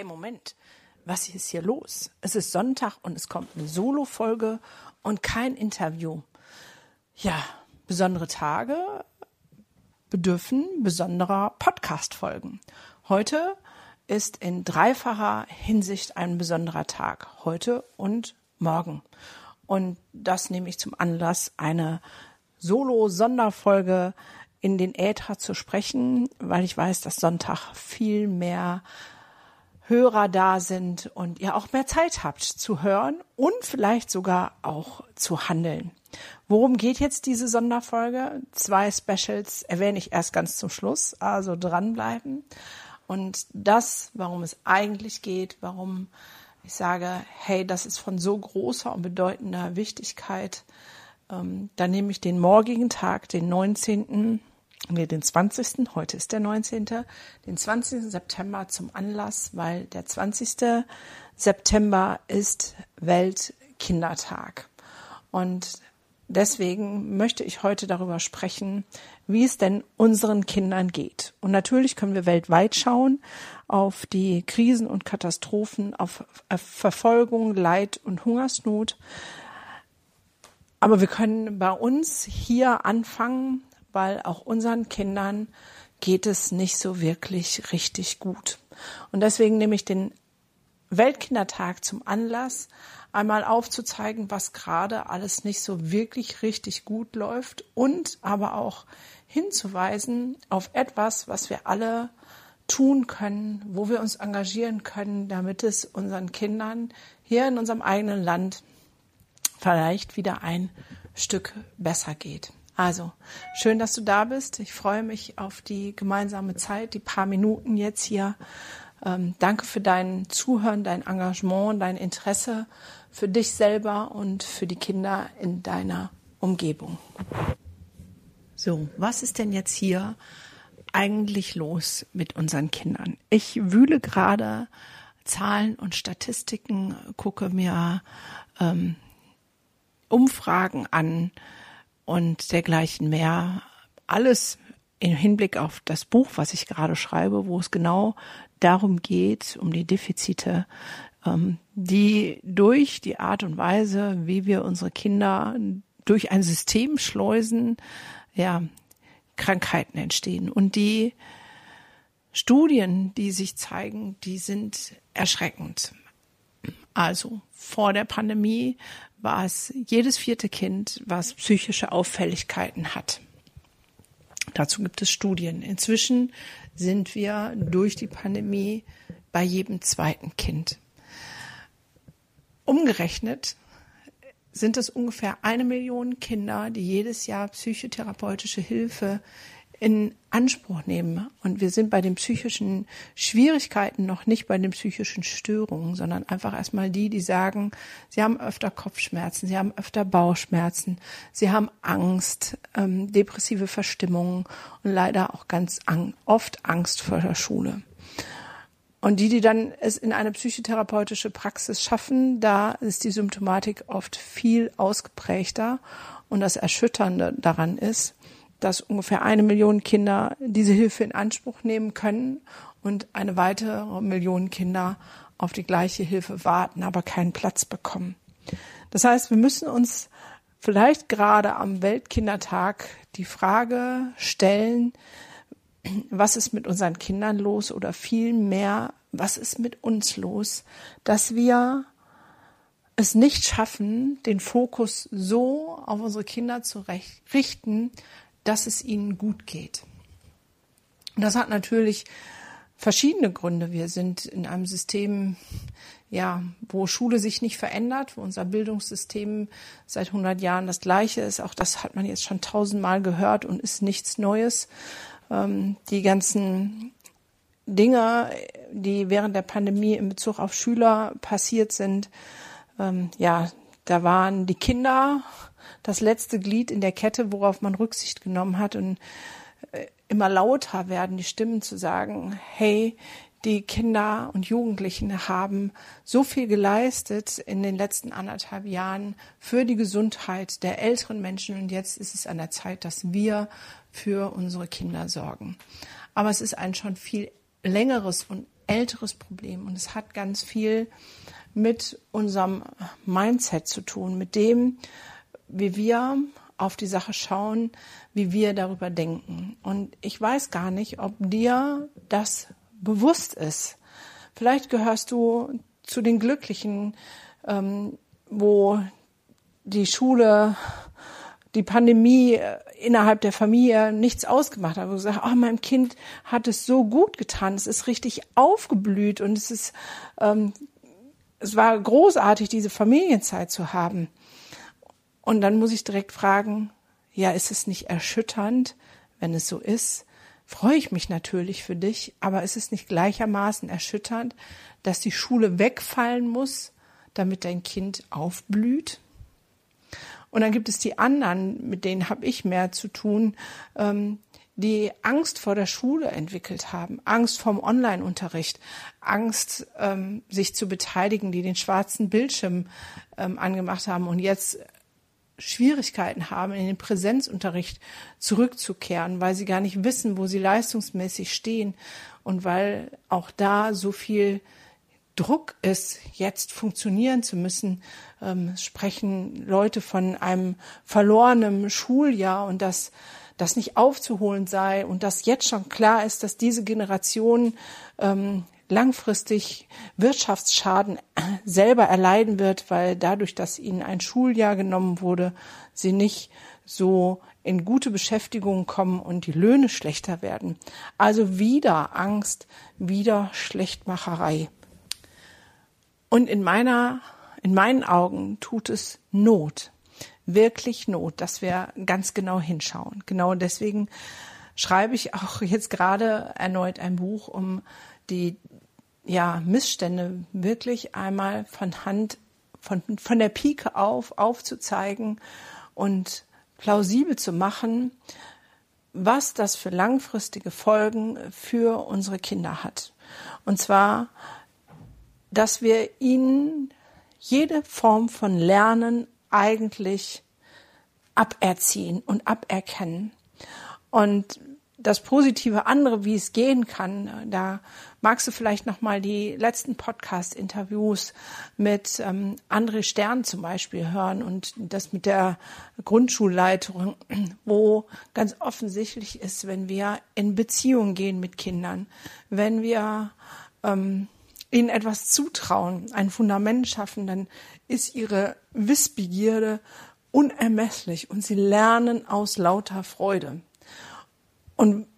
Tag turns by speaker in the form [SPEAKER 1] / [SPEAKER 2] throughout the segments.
[SPEAKER 1] Hey, Moment. Was ist hier los? Es ist Sonntag und es kommt eine Solo-Folge und kein Interview. Ja, besondere Tage bedürfen besonderer Podcast-Folgen. Heute ist in dreifacher Hinsicht ein besonderer Tag. Heute und morgen. Und das nehme ich zum Anlass, eine Solo-Sonderfolge in den Äther zu sprechen, weil ich weiß, dass Sonntag viel mehr Hörer da sind und ihr auch mehr Zeit habt zu hören und vielleicht sogar auch zu handeln. Worum geht jetzt diese Sonderfolge? Zwei Specials erwähne ich erst ganz zum Schluss, also dranbleiben. Und das, warum es eigentlich geht, warum ich sage, hey, das ist von so großer und bedeutender Wichtigkeit. Ähm, dann nehme ich den morgigen Tag, den 19., nee, den 20., heute ist der 19., den 20. September zum Anlass, weil der 20. September ist Weltkindertag. Und deswegen möchte ich heute darüber sprechen, wie es denn unseren Kindern geht. Und natürlich können wir weltweit schauen auf die Krisen und Katastrophen, auf Verfolgung, Leid und Hungersnot. Aber wir können bei uns hier anfangen, weil auch unseren Kindern geht es nicht so wirklich richtig gut. Und deswegen nehme ich den Weltkindertag zum Anlass, einmal aufzuzeigen, was gerade alles nicht so wirklich richtig gut läuft und aber auch hinzuweisen auf etwas, was wir alle tun können, wo wir uns engagieren können, damit es unseren Kindern hier in unserem eigenen Land vielleicht wieder ein Stück besser geht. Also, schön, dass du da bist. Ich freue mich auf die gemeinsame Zeit, die paar Minuten jetzt hier. Ähm, danke für dein Zuhören, dein Engagement, dein Interesse für dich selber und für die Kinder in deiner Umgebung. So, was ist denn jetzt hier eigentlich los mit unseren Kindern? Ich wühle gerade Zahlen und Statistiken, gucke mir ähm, Umfragen an und dergleichen mehr. Alles im Hinblick auf das Buch, was ich gerade schreibe, wo es genau darum geht, um die Defizite, ähm, die durch die Art und Weise, wie wir unsere Kinder durch ein System schleusen, ja, Krankheiten entstehen. Und die Studien, die sich zeigen, die sind erschreckend. Also vor der Pandemie war es jedes vierte Kind, was psychische Auffälligkeiten hat. Dazu gibt es Studien. Inzwischen sind wir durch die Pandemie bei jedem zweiten Kind. Umgerechnet sind es ungefähr eine Million Kinder, die jedes Jahr psychotherapeutische Hilfe in Anspruch nehmen. Und wir sind bei den psychischen Schwierigkeiten noch nicht bei den psychischen Störungen, sondern einfach erstmal die, die sagen, sie haben öfter Kopfschmerzen, sie haben öfter Bauchschmerzen, sie haben Angst, ähm, depressive Verstimmungen und leider auch ganz ang oft Angst vor der Schule. Und die, die dann es in eine psychotherapeutische Praxis schaffen, da ist die Symptomatik oft viel ausgeprägter. Und das Erschütternde daran ist, dass ungefähr eine Million Kinder diese Hilfe in Anspruch nehmen können und eine weitere Million Kinder auf die gleiche Hilfe warten, aber keinen Platz bekommen. Das heißt, wir müssen uns vielleicht gerade am Weltkindertag die Frage stellen, was ist mit unseren Kindern los oder vielmehr, was ist mit uns los, dass wir es nicht schaffen, den Fokus so auf unsere Kinder zu richten, dass es ihnen gut geht. Und das hat natürlich verschiedene Gründe. Wir sind in einem System, ja, wo Schule sich nicht verändert, wo unser Bildungssystem seit 100 Jahren das gleiche ist. Auch das hat man jetzt schon tausendmal gehört und ist nichts Neues. Ähm, die ganzen Dinge, die während der Pandemie in Bezug auf Schüler passiert sind. Ähm, ja, da waren die Kinder das letzte Glied in der Kette, worauf man Rücksicht genommen hat und äh, immer lauter werden die Stimmen zu sagen, hey, die Kinder und Jugendlichen haben so viel geleistet in den letzten anderthalb Jahren für die Gesundheit der älteren Menschen und jetzt ist es an der Zeit, dass wir für unsere Kinder sorgen. Aber es ist ein schon viel längeres und älteres Problem und es hat ganz viel mit unserem Mindset zu tun, mit dem, wie wir auf die Sache schauen, wie wir darüber denken. Und ich weiß gar nicht, ob dir das bewusst ist. Vielleicht gehörst du zu den Glücklichen, ähm, wo die Schule, die Pandemie äh, innerhalb der Familie nichts ausgemacht hat. Wo du sagst, oh, meinem Kind hat es so gut getan, es ist richtig aufgeblüht und es ist, ähm, es war großartig, diese Familienzeit zu haben. Und dann muss ich direkt fragen, ja, ist es nicht erschütternd, wenn es so ist? Freue ich mich natürlich für dich, aber ist es nicht gleichermaßen erschütternd, dass die Schule wegfallen muss, damit dein Kind aufblüht? Und dann gibt es die anderen, mit denen habe ich mehr zu tun, ähm, die Angst vor der Schule entwickelt haben, Angst vom Online-Unterricht, Angst, ähm, sich zu beteiligen, die den schwarzen Bildschirm ähm, angemacht haben und jetzt Schwierigkeiten haben, in den Präsenzunterricht zurückzukehren, weil sie gar nicht wissen, wo sie leistungsmäßig stehen und weil auch da so viel Druck ist, jetzt funktionieren zu müssen, ähm, sprechen Leute von einem verlorenen Schuljahr und dass das nicht aufzuholen sei und dass jetzt schon klar ist, dass diese Generation ähm, langfristig Wirtschaftsschaden selber erleiden wird, weil dadurch, dass ihnen ein Schuljahr genommen wurde, sie nicht so in gute Beschäftigung kommen und die Löhne schlechter werden. Also wieder Angst, wieder Schlechtmacherei. Und in meiner, in meinen Augen tut es Not, wirklich Not, dass wir ganz genau hinschauen. Genau deswegen schreibe ich auch jetzt gerade erneut ein Buch, um die ja, Missstände wirklich einmal von Hand, von, von der Pike auf aufzuzeigen und plausibel zu machen, was das für langfristige Folgen für unsere Kinder hat. Und zwar, dass wir ihnen jede Form von Lernen eigentlich aberziehen und aberkennen. Und das positive andere, wie es gehen kann, da magst du vielleicht noch mal die letzten Podcast-Interviews mit ähm, André Stern zum Beispiel hören und das mit der Grundschulleitung, wo ganz offensichtlich ist, wenn wir in Beziehung gehen mit Kindern, wenn wir ähm, ihnen etwas zutrauen, ein Fundament schaffen, dann ist ihre Wissbegierde unermesslich und sie lernen aus lauter Freude. Und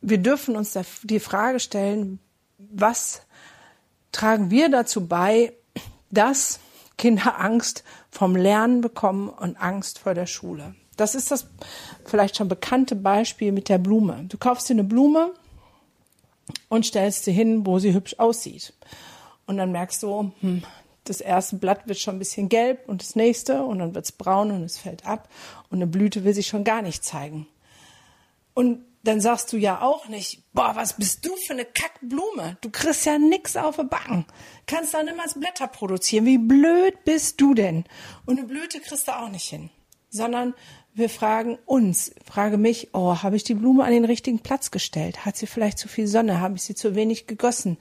[SPEAKER 1] wir dürfen uns die Frage stellen, was tragen wir dazu bei, dass Kinder Angst vom Lernen bekommen und Angst vor der Schule. Das ist das vielleicht schon bekannte Beispiel mit der Blume. Du kaufst dir eine Blume und stellst sie hin, wo sie hübsch aussieht. Und dann merkst du, hm, das erste Blatt wird schon ein bisschen gelb und das nächste und dann wird es braun und es fällt ab und eine Blüte will sich schon gar nicht zeigen. Und dann sagst du ja auch nicht, boah, was bist du für eine Kackblume? Du kriegst ja nix auf den Backen. Kannst dann immer Blätter produzieren. Wie blöd bist du denn? Und eine Blüte kriegst du auch nicht hin. Sondern wir fragen uns, frage mich, oh, habe ich die Blume an den richtigen Platz gestellt? Hat sie vielleicht zu viel Sonne? Habe ich sie zu wenig gegossen?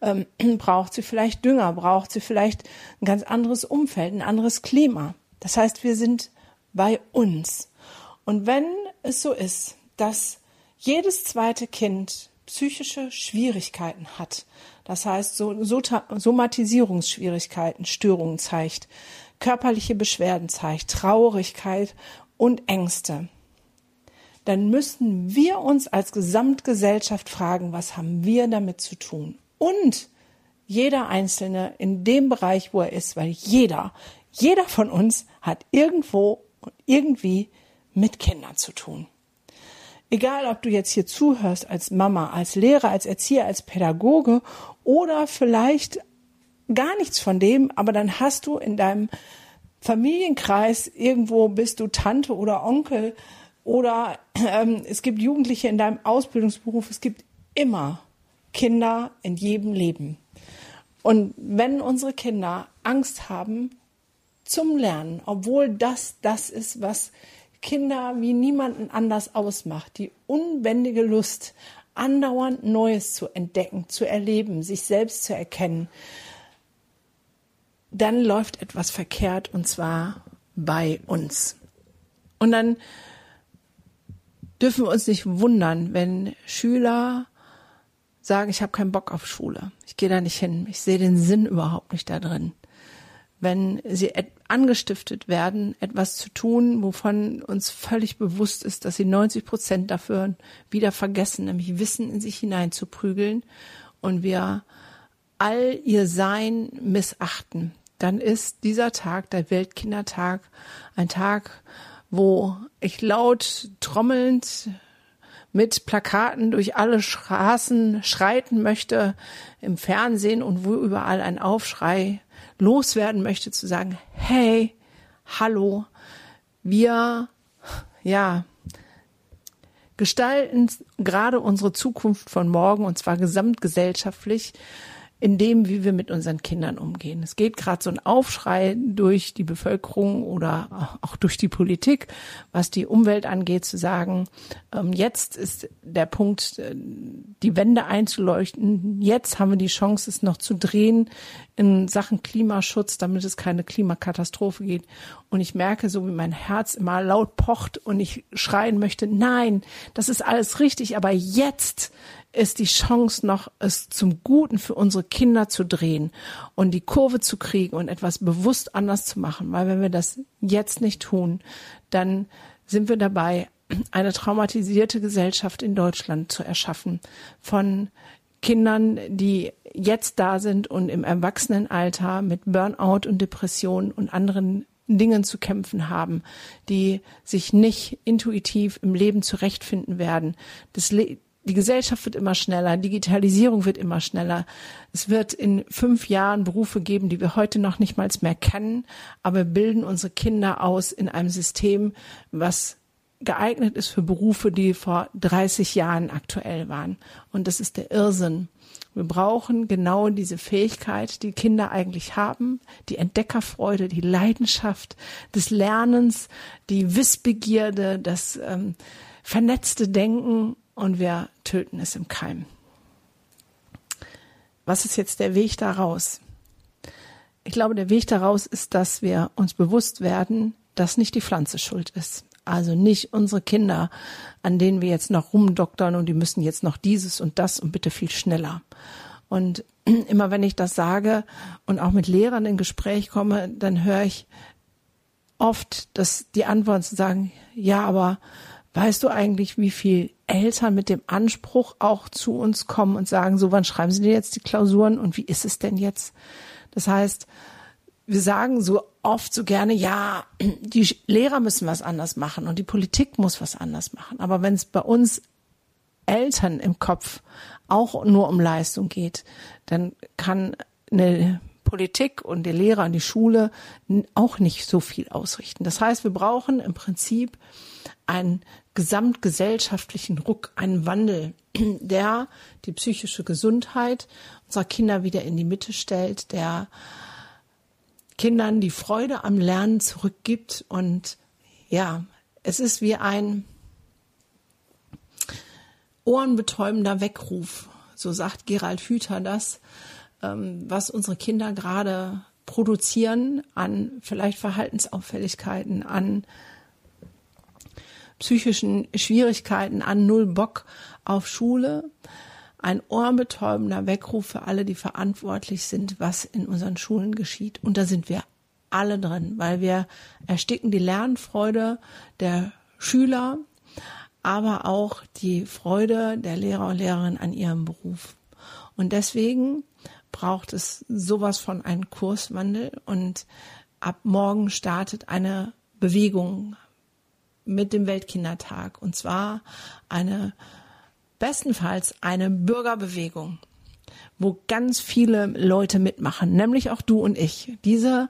[SPEAKER 1] Ähm, braucht sie vielleicht Dünger? Braucht sie vielleicht ein ganz anderes Umfeld, ein anderes Klima? Das heißt, wir sind bei uns. Und wenn es so ist, dass jedes zweite Kind psychische Schwierigkeiten hat, das heißt so, so Somatisierungsschwierigkeiten, Störungen zeigt, körperliche Beschwerden zeigt, Traurigkeit und Ängste, dann müssen wir uns als Gesamtgesellschaft fragen, was haben wir damit zu tun? Und jeder Einzelne in dem Bereich, wo er ist, weil jeder, jeder von uns hat irgendwo und irgendwie mit Kindern zu tun. Egal ob du jetzt hier zuhörst als Mama, als Lehrer, als Erzieher, als Pädagoge oder vielleicht gar nichts von dem, aber dann hast du in deinem Familienkreis irgendwo bist du Tante oder Onkel oder ähm, es gibt Jugendliche in deinem Ausbildungsberuf, es gibt immer Kinder in jedem Leben. Und wenn unsere Kinder Angst haben zum Lernen, obwohl das das ist, was Kinder wie niemanden anders ausmacht, die unbändige Lust, andauernd Neues zu entdecken, zu erleben, sich selbst zu erkennen, dann läuft etwas verkehrt und zwar bei uns. Und dann dürfen wir uns nicht wundern, wenn Schüler sagen, ich habe keinen Bock auf Schule, ich gehe da nicht hin, ich sehe den Sinn überhaupt nicht da drin. Wenn sie angestiftet werden, etwas zu tun, wovon uns völlig bewusst ist, dass sie 90 Prozent dafür wieder vergessen, nämlich Wissen in sich hineinzuprügeln und wir all ihr Sein missachten, dann ist dieser Tag, der Weltkindertag, ein Tag, wo ich laut trommelnd mit Plakaten durch alle Straßen schreiten möchte im Fernsehen und wo überall ein Aufschrei loswerden möchte, zu sagen, hey, hallo, wir, ja, gestalten gerade unsere Zukunft von morgen und zwar gesamtgesellschaftlich in dem, wie wir mit unseren Kindern umgehen. Es geht gerade so ein Aufschrei durch die Bevölkerung oder auch durch die Politik, was die Umwelt angeht, zu sagen, ähm, jetzt ist der Punkt, äh, die Wände einzuleuchten. Jetzt haben wir die Chance, es noch zu drehen in Sachen Klimaschutz, damit es keine Klimakatastrophe geht. Und ich merke so, wie mein Herz immer laut pocht und ich schreien möchte, nein, das ist alles richtig, aber jetzt ist die Chance noch, es zum Guten für unsere Kinder zu drehen und die Kurve zu kriegen und etwas bewusst anders zu machen. Weil wenn wir das jetzt nicht tun, dann sind wir dabei, eine traumatisierte Gesellschaft in Deutschland zu erschaffen von Kindern, die jetzt da sind und im Erwachsenenalter mit Burnout und Depression und anderen Dingen zu kämpfen haben, die sich nicht intuitiv im Leben zurechtfinden werden. Das, Le die Gesellschaft wird immer schneller, Digitalisierung wird immer schneller. Es wird in fünf Jahren Berufe geben, die wir heute noch nicht mal mehr kennen, aber wir bilden unsere Kinder aus in einem System, was geeignet ist für Berufe, die vor 30 Jahren aktuell waren. Und das ist der Irrsinn. Wir brauchen genau diese Fähigkeit, die Kinder eigentlich haben, die Entdeckerfreude, die Leidenschaft des Lernens, die Wissbegierde, das ähm, vernetzte Denken und wir töten es im Keim. Was ist jetzt der Weg daraus? Ich glaube, der Weg daraus ist, dass wir uns bewusst werden, dass nicht die Pflanze schuld ist. Also nicht unsere Kinder, an denen wir jetzt noch rumdoktern und die müssen jetzt noch dieses und das und bitte viel schneller. Und immer wenn ich das sage und auch mit Lehrern in Gespräch komme, dann höre ich oft, dass die Antworten zu sagen, ja, aber Weißt du eigentlich, wie viel Eltern mit dem Anspruch auch zu uns kommen und sagen, so wann schreiben sie denn jetzt die Klausuren und wie ist es denn jetzt? Das heißt, wir sagen so oft so gerne, ja, die Lehrer müssen was anders machen und die Politik muss was anders machen. Aber wenn es bei uns Eltern im Kopf auch nur um Leistung geht, dann kann eine Politik und der Lehrer und die Schule auch nicht so viel ausrichten. Das heißt, wir brauchen im Prinzip einen gesamtgesellschaftlichen Ruck, einen Wandel, der die psychische Gesundheit unserer Kinder wieder in die Mitte stellt, der Kindern die Freude am Lernen zurückgibt. Und ja, es ist wie ein ohrenbetäubender Weckruf, so sagt Gerald Hüther das, ähm, was unsere Kinder gerade produzieren an vielleicht Verhaltensauffälligkeiten, an psychischen Schwierigkeiten an, null Bock auf Schule. Ein ohrenbetäubender Weckruf für alle, die verantwortlich sind, was in unseren Schulen geschieht. Und da sind wir alle drin, weil wir ersticken die Lernfreude der Schüler, aber auch die Freude der Lehrer und Lehrerinnen an ihrem Beruf. Und deswegen braucht es sowas von einem Kurswandel und ab morgen startet eine Bewegung mit dem Weltkindertag. Und zwar eine, bestenfalls eine Bürgerbewegung, wo ganz viele Leute mitmachen, nämlich auch du und ich. Diese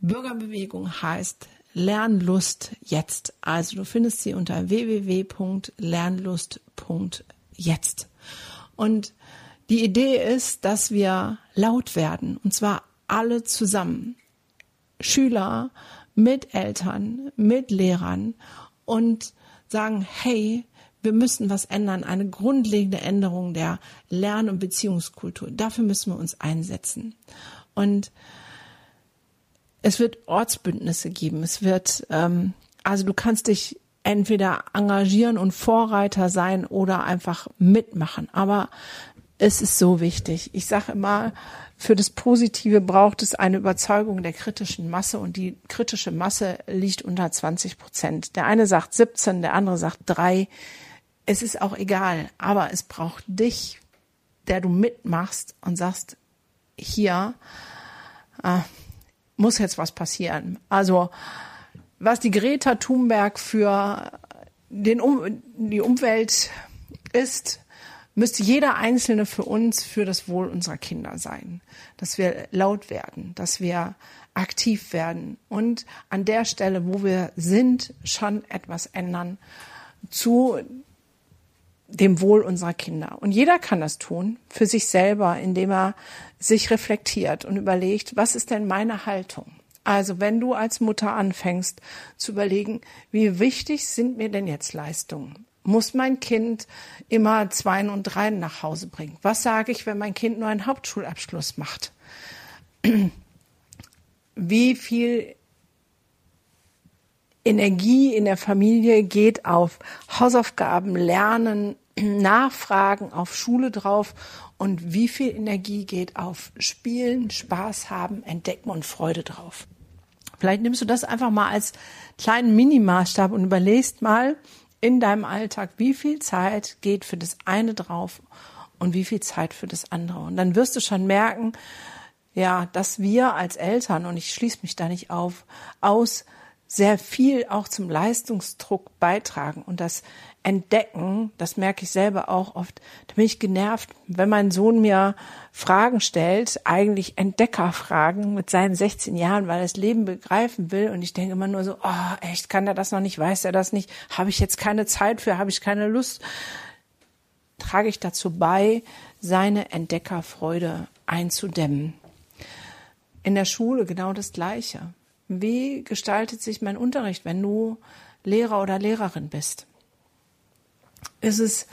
[SPEAKER 1] Bürgerbewegung heißt Lernlust jetzt. Also du findest sie unter www.lernlust.jetzt. Und die Idee ist, dass wir laut werden, und zwar alle zusammen. Schüler mit Eltern, mit Lehrern und sagen, hey, wir müssen was ändern, eine grundlegende Änderung der Lern- und Beziehungskultur. Dafür müssen wir uns einsetzen. Und es wird Ortsbündnisse geben. Es wird, ähm, also du kannst dich entweder engagieren und Vorreiter sein oder einfach mitmachen. Aber es ist so wichtig. Ich sage immer, für das Positive braucht es eine Überzeugung der kritischen Masse und die kritische Masse liegt unter 20 Prozent. Der eine sagt 17, der andere sagt 3. Es ist auch egal, aber es braucht dich, der du mitmachst und sagst, hier äh, muss jetzt was passieren. Also was die Greta Thunberg für den um, die Umwelt ist, müsste jeder Einzelne für uns, für das Wohl unserer Kinder sein. Dass wir laut werden, dass wir aktiv werden und an der Stelle, wo wir sind, schon etwas ändern zu dem Wohl unserer Kinder. Und jeder kann das tun für sich selber, indem er sich reflektiert und überlegt, was ist denn meine Haltung? Also wenn du als Mutter anfängst zu überlegen, wie wichtig sind mir denn jetzt Leistungen? Muss mein Kind immer Zweien und Dreien nach Hause bringen? Was sage ich, wenn mein Kind nur einen Hauptschulabschluss macht? Wie viel Energie in der Familie geht auf Hausaufgaben, Lernen, Nachfragen, auf Schule drauf und wie viel Energie geht auf Spielen, Spaß haben, Entdecken und Freude drauf. Vielleicht nimmst du das einfach mal als kleinen Minimaßstab und überlegst mal, in deinem Alltag, wie viel Zeit geht für das eine drauf und wie viel Zeit für das andere. Und dann wirst du schon merken, ja, dass wir als Eltern, und ich schließe mich da nicht auf, aus sehr viel auch zum Leistungsdruck beitragen und das entdecken, das merke ich selber auch oft, da bin ich genervt, wenn mein Sohn mir Fragen stellt, eigentlich Entdeckerfragen mit seinen 16 Jahren, weil er das Leben begreifen will. Und ich denke immer nur so, oh, echt, kann er das noch nicht, weiß er das nicht, habe ich jetzt keine Zeit für, habe ich keine Lust, trage ich dazu bei, seine Entdeckerfreude einzudämmen. In der Schule genau das Gleiche. Wie gestaltet sich mein Unterricht, wenn du Lehrer oder Lehrerin bist? Ist es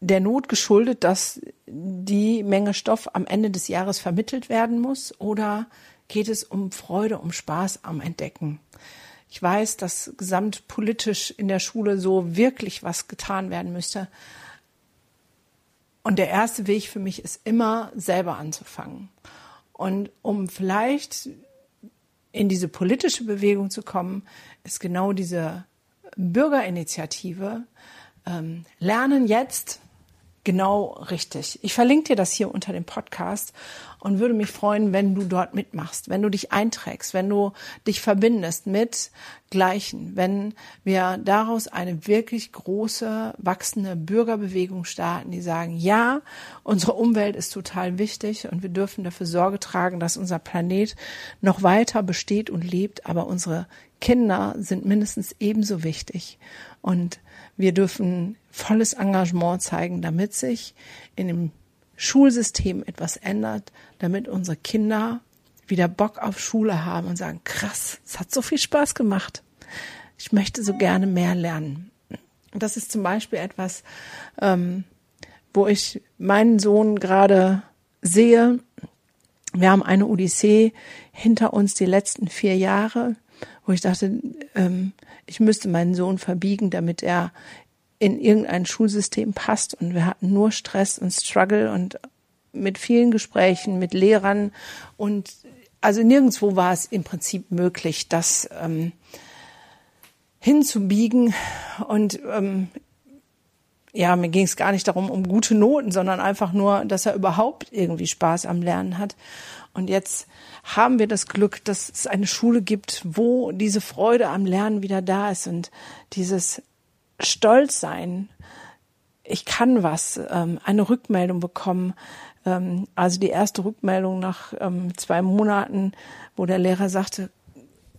[SPEAKER 1] der Not geschuldet, dass die Menge Stoff am Ende des Jahres vermittelt werden muss oder geht es um Freude, um Spaß am Entdecken? Ich weiß, dass gesamtpolitisch in der Schule so wirklich was getan werden müsste. Und der erste Weg für mich ist immer selber anzufangen. Und um vielleicht in diese politische Bewegung zu kommen, ist genau diese Bürgerinitiative ähm, Lernen jetzt genau richtig. Ich verlinke dir das hier unter dem Podcast und würde mich freuen, wenn du dort mitmachst, wenn du dich einträgst, wenn du dich verbindest mit Gleichen, wenn wir daraus eine wirklich große, wachsende Bürgerbewegung starten, die sagen, ja, unsere Umwelt ist total wichtig und wir dürfen dafür Sorge tragen, dass unser Planet noch weiter besteht und lebt, aber unsere Kinder sind mindestens ebenso wichtig. Und wir dürfen volles Engagement zeigen, damit sich in dem Schulsystem etwas ändert, damit unsere Kinder wieder Bock auf Schule haben und sagen, krass, es hat so viel Spaß gemacht. Ich möchte so gerne mehr lernen. Das ist zum Beispiel etwas, ähm, wo ich meinen Sohn gerade sehe. Wir haben eine Odyssee hinter uns die letzten vier Jahre wo ich dachte, ähm, ich müsste meinen Sohn verbiegen, damit er in irgendein Schulsystem passt. Und wir hatten nur Stress und Struggle und mit vielen Gesprächen mit Lehrern und also nirgendwo war es im Prinzip möglich, das ähm, hinzubiegen. Und ähm, ja, mir ging es gar nicht darum, um gute Noten, sondern einfach nur, dass er überhaupt irgendwie Spaß am Lernen hat. Und jetzt haben wir das Glück, dass es eine Schule gibt, wo diese Freude am Lernen wieder da ist und dieses Stolzsein. Ich kann was, ähm, eine Rückmeldung bekommen. Ähm, also die erste Rückmeldung nach ähm, zwei Monaten, wo der Lehrer sagte,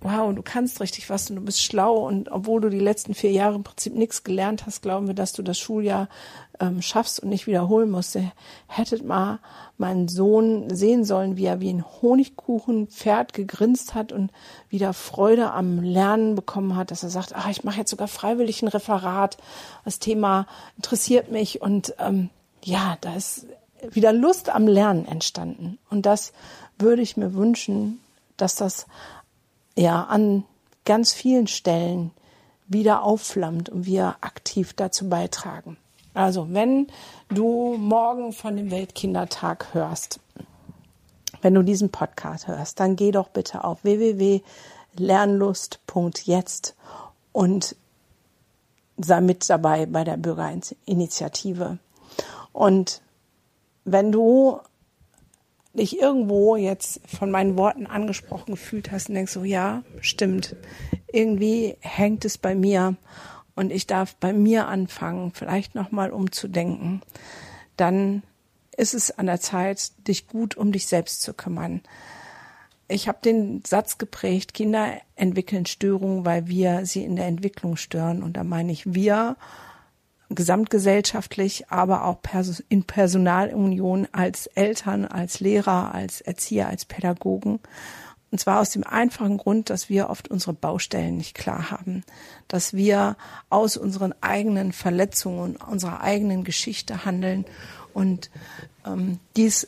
[SPEAKER 1] wow, du kannst richtig was und du bist schlau. Und obwohl du die letzten vier Jahre im Prinzip nichts gelernt hast, glauben wir, dass du das Schuljahr ähm, schaffst und nicht wiederholen musst. Hättet mal meinen Sohn sehen sollen, wie er wie ein Honigkuchenpferd gegrinst hat und wieder Freude am Lernen bekommen hat, dass er sagt, ach, ich mache jetzt sogar freiwillig ein Referat, das Thema interessiert mich. Und ähm, ja, da ist wieder Lust am Lernen entstanden. Und das würde ich mir wünschen, dass das ja an ganz vielen Stellen wieder aufflammt und wir aktiv dazu beitragen. Also, wenn du morgen von dem Weltkindertag hörst, wenn du diesen Podcast hörst, dann geh doch bitte auf www.lernlust.jetzt und sei mit dabei bei der Bürgerinitiative. Und wenn du dich irgendwo jetzt von meinen Worten angesprochen gefühlt hast und denkst so, ja, stimmt, irgendwie hängt es bei mir und ich darf bei mir anfangen, vielleicht nochmal umzudenken, dann ist es an der Zeit, dich gut um dich selbst zu kümmern. Ich habe den Satz geprägt, Kinder entwickeln Störungen, weil wir sie in der Entwicklung stören. Und da meine ich wir gesamtgesellschaftlich, aber auch in Personalunion als Eltern, als Lehrer, als Erzieher, als Pädagogen. Und zwar aus dem einfachen Grund, dass wir oft unsere Baustellen nicht klar haben, dass wir aus unseren eigenen Verletzungen unserer eigenen Geschichte handeln und ähm, dies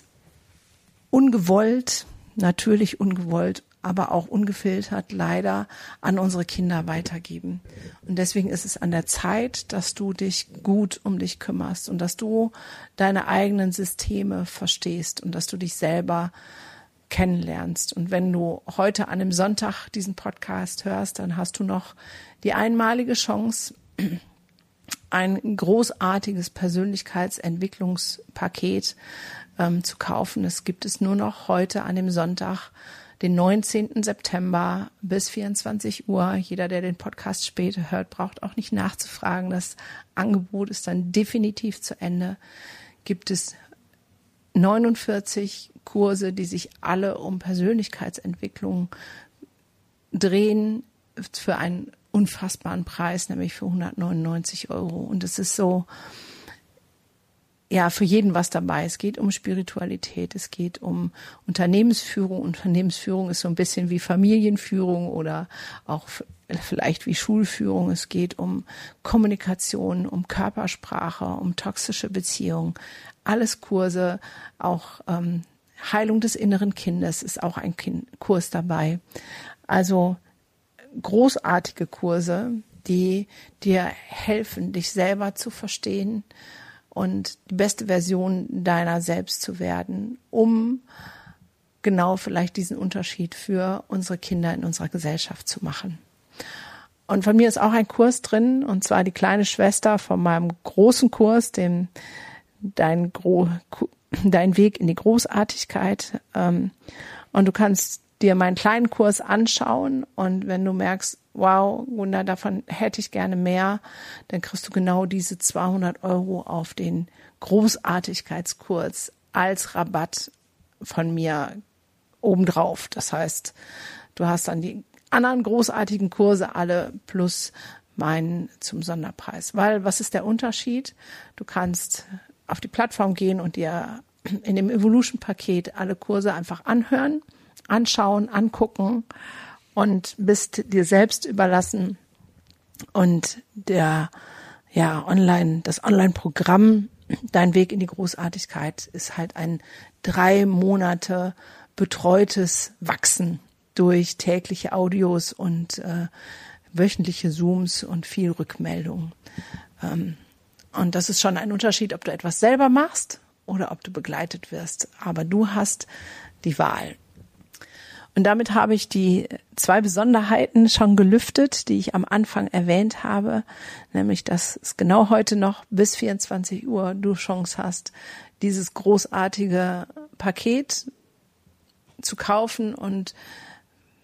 [SPEAKER 1] ungewollt, natürlich ungewollt aber auch ungefiltert leider an unsere Kinder weitergeben. Und deswegen ist es an der Zeit, dass du dich gut um dich kümmerst und dass du deine eigenen Systeme verstehst und dass du dich selber kennenlernst. Und wenn du heute an dem Sonntag diesen Podcast hörst, dann hast du noch die einmalige Chance, ein großartiges Persönlichkeitsentwicklungspaket ähm, zu kaufen. Es gibt es nur noch heute an dem Sonntag den 19. September bis 24 Uhr. Jeder, der den Podcast später hört, braucht auch nicht nachzufragen. Das Angebot ist dann definitiv zu Ende. Gibt es 49 Kurse, die sich alle um Persönlichkeitsentwicklung drehen für einen unfassbaren Preis, nämlich für 199 Euro. Und es ist so, ja für jeden was dabei. Es geht um Spiritualität, es geht um Unternehmensführung. Unternehmensführung ist so ein bisschen wie Familienführung oder auch vielleicht wie Schulführung. Es geht um Kommunikation, um Körpersprache, um toxische Beziehungen. Alles Kurse, auch ähm, Heilung des inneren Kindes ist auch ein kind Kurs dabei. Also großartige Kurse, die dir helfen, dich selber zu verstehen, und die beste Version deiner selbst zu werden, um genau vielleicht diesen Unterschied für unsere Kinder in unserer Gesellschaft zu machen. Und von mir ist auch ein Kurs drin, und zwar die kleine Schwester von meinem großen Kurs, dem dein, Gro dein Weg in die Großartigkeit. Ähm, und du kannst dir meinen kleinen Kurs anschauen und wenn du merkst, wow, Gunda, davon hätte ich gerne mehr, dann kriegst du genau diese 200 Euro auf den Großartigkeitskurs als Rabatt von mir obendrauf. Das heißt, du hast dann die anderen großartigen Kurse alle plus meinen zum Sonderpreis. Weil was ist der Unterschied? Du kannst auf die Plattform gehen und dir in dem Evolution-Paket alle Kurse einfach anhören anschauen, angucken und bist dir selbst überlassen. Und der, ja, online, das Online-Programm, dein Weg in die Großartigkeit ist halt ein drei Monate betreutes Wachsen durch tägliche Audios und äh, wöchentliche Zooms und viel Rückmeldung. Ähm, und das ist schon ein Unterschied, ob du etwas selber machst oder ob du begleitet wirst. Aber du hast die Wahl. Und damit habe ich die zwei Besonderheiten schon gelüftet, die ich am Anfang erwähnt habe, nämlich dass es genau heute noch bis 24 Uhr du Chance hast, dieses großartige Paket zu kaufen. Und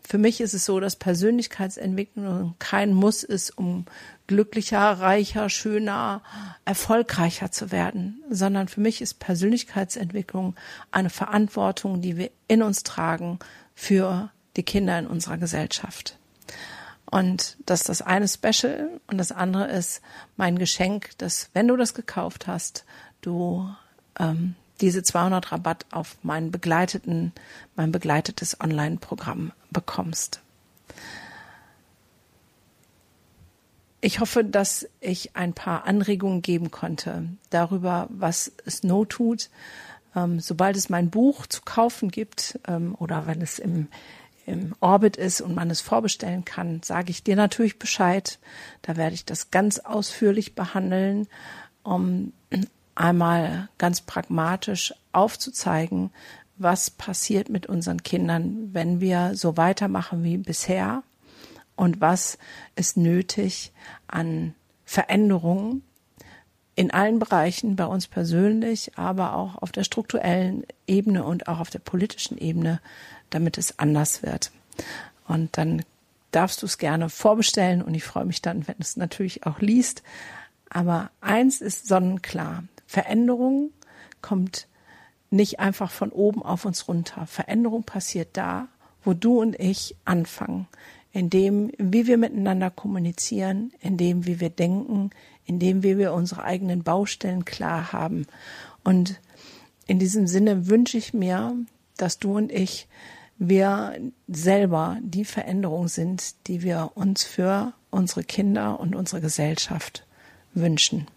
[SPEAKER 1] für mich ist es so, dass Persönlichkeitsentwicklung kein Muss ist, um glücklicher, reicher, schöner, erfolgreicher zu werden, sondern für mich ist Persönlichkeitsentwicklung eine Verantwortung, die wir in uns tragen für die Kinder in unserer Gesellschaft. Und das ist das eine Special und das andere ist mein Geschenk, dass wenn du das gekauft hast, du ähm, diese 200 Rabatt auf meinen begleiteten, mein begleitetes Online-Programm bekommst. Ich hoffe, dass ich ein paar Anregungen geben konnte darüber, was es Not tut. Ähm, sobald es mein Buch zu kaufen gibt ähm, oder wenn es im, im Orbit ist und man es vorbestellen kann, sage ich dir natürlich Bescheid. Da werde ich das ganz ausführlich behandeln, um einmal ganz pragmatisch aufzuzeigen, was passiert mit unseren Kindern, wenn wir so weitermachen wie bisher und was ist nötig an Veränderungen in allen Bereichen, bei uns persönlich, aber auch auf der strukturellen Ebene und auch auf der politischen Ebene, damit es anders wird. Und dann darfst du es gerne vorbestellen und ich freue mich dann, wenn du es natürlich auch liest. Aber eins ist sonnenklar. Veränderung kommt nicht einfach von oben auf uns runter. Veränderung passiert da, wo du und ich anfangen, in dem, wie wir miteinander kommunizieren, in dem, wie wir denken, in dem, wie wir unsere eigenen Baustellen klar haben. Und in diesem Sinne wünsche ich mir, dass du und ich, wir selber die Veränderung sind, die wir uns für unsere Kinder und unsere Gesellschaft wünschen.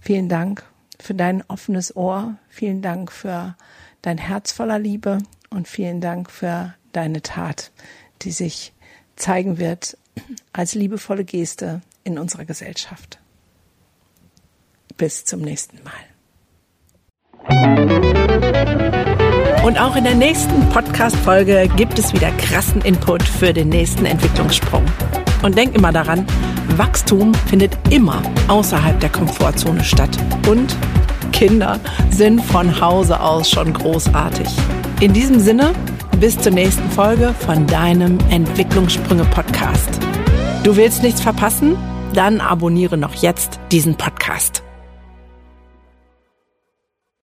[SPEAKER 1] Vielen Dank für dein offenes Ohr. Vielen Dank für dein Herz voller Liebe und vielen Dank für deine Tat, die sich zeigen wird als liebevolle Geste in unserer Gesellschaft. Bis zum nächsten Mal. Und auch in der nächsten Podcast-Folge gibt es wieder krassen Input für den nächsten Entwicklungssprung. Und denk immer daran, Wachstum findet immer außerhalb der Komfortzone statt. Und Kinder sind von Hause aus schon großartig. In diesem Sinne, bis zur nächsten Folge von deinem Entwicklungssprünge Podcast. Du willst nichts verpassen? Dann abonniere noch jetzt diesen Podcast.